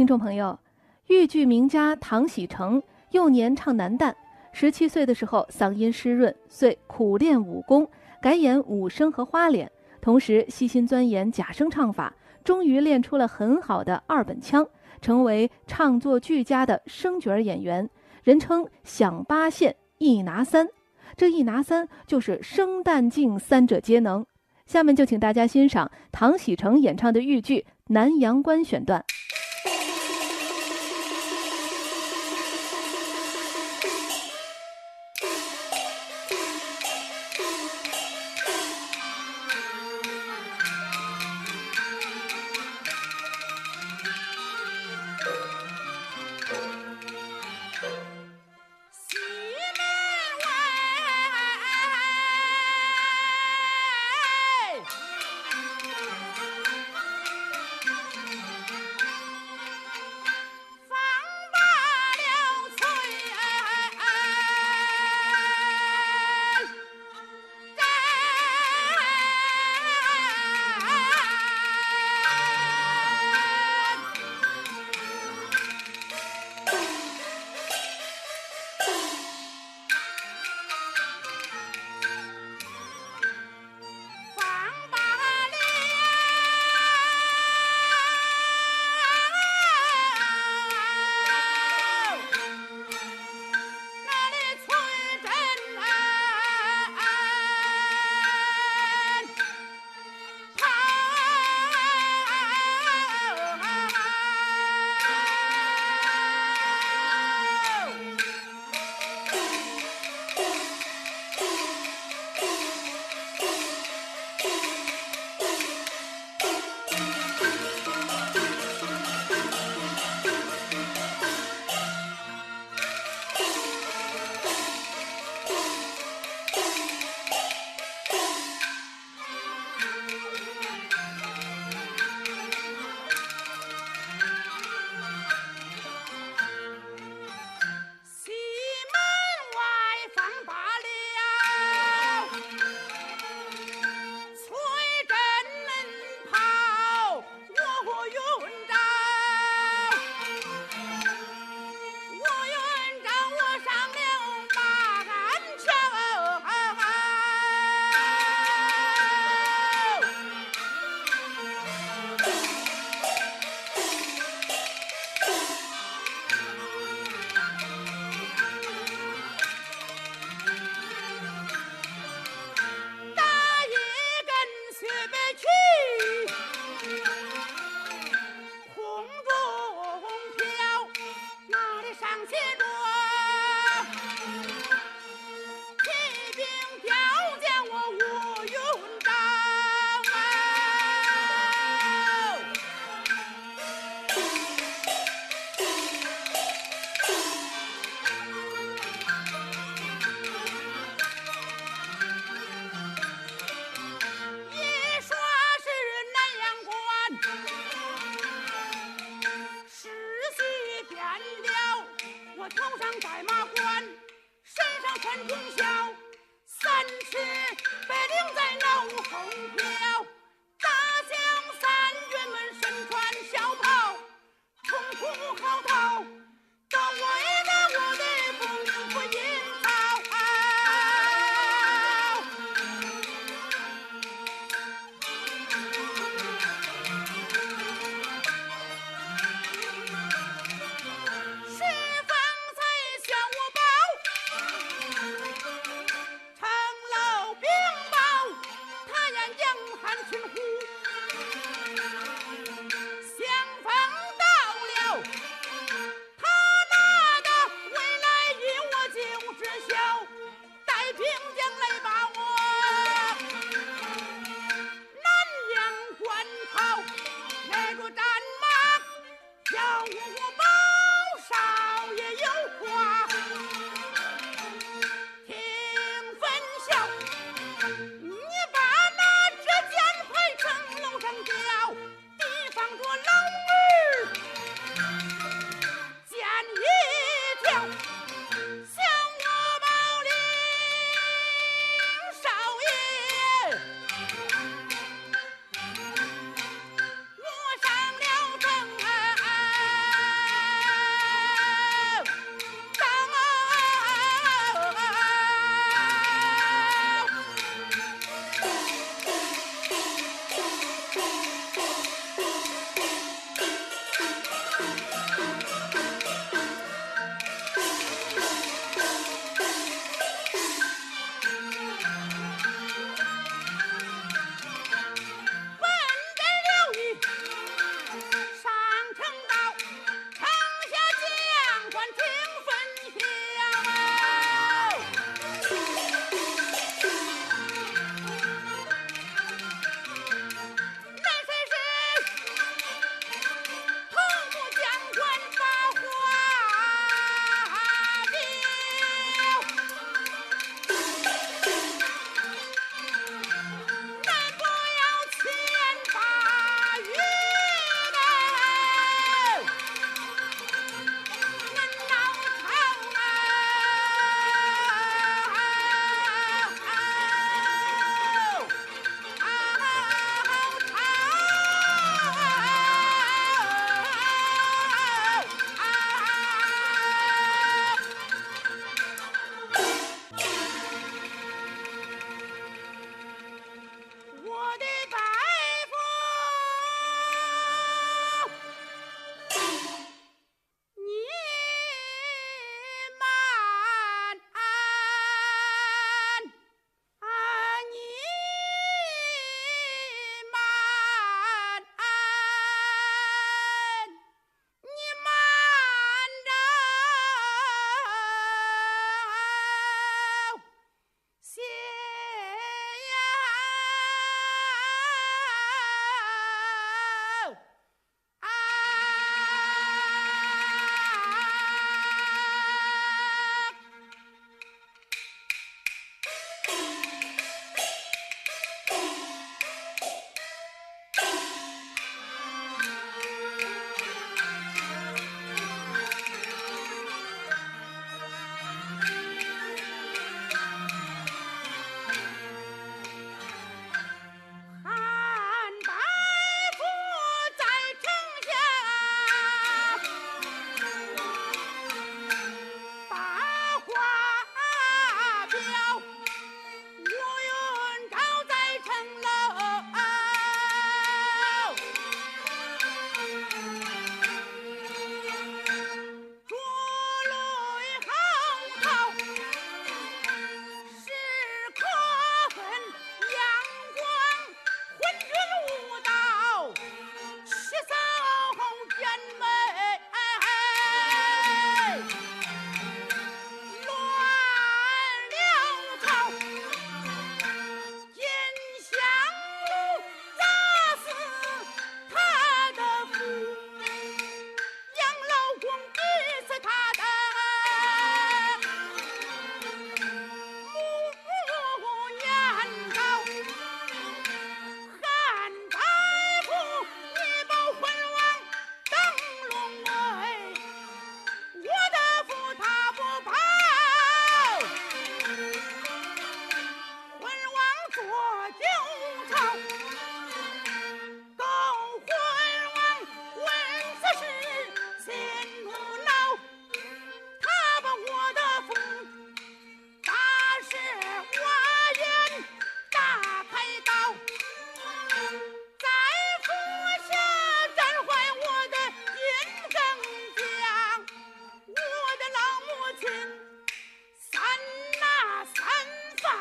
听众朋友，豫剧名家唐喜成幼年唱男旦，十七岁的时候嗓音湿润，遂苦练武功，改演武生和花脸，同时细心钻研假声唱法，终于练出了很好的二本腔，成为唱作俱佳的生角演员，人称响八线一拿三。这一拿三就是生旦净三者皆能。下面就请大家欣赏唐喜成演唱的豫剧《南阳关》选段。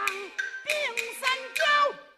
定三焦。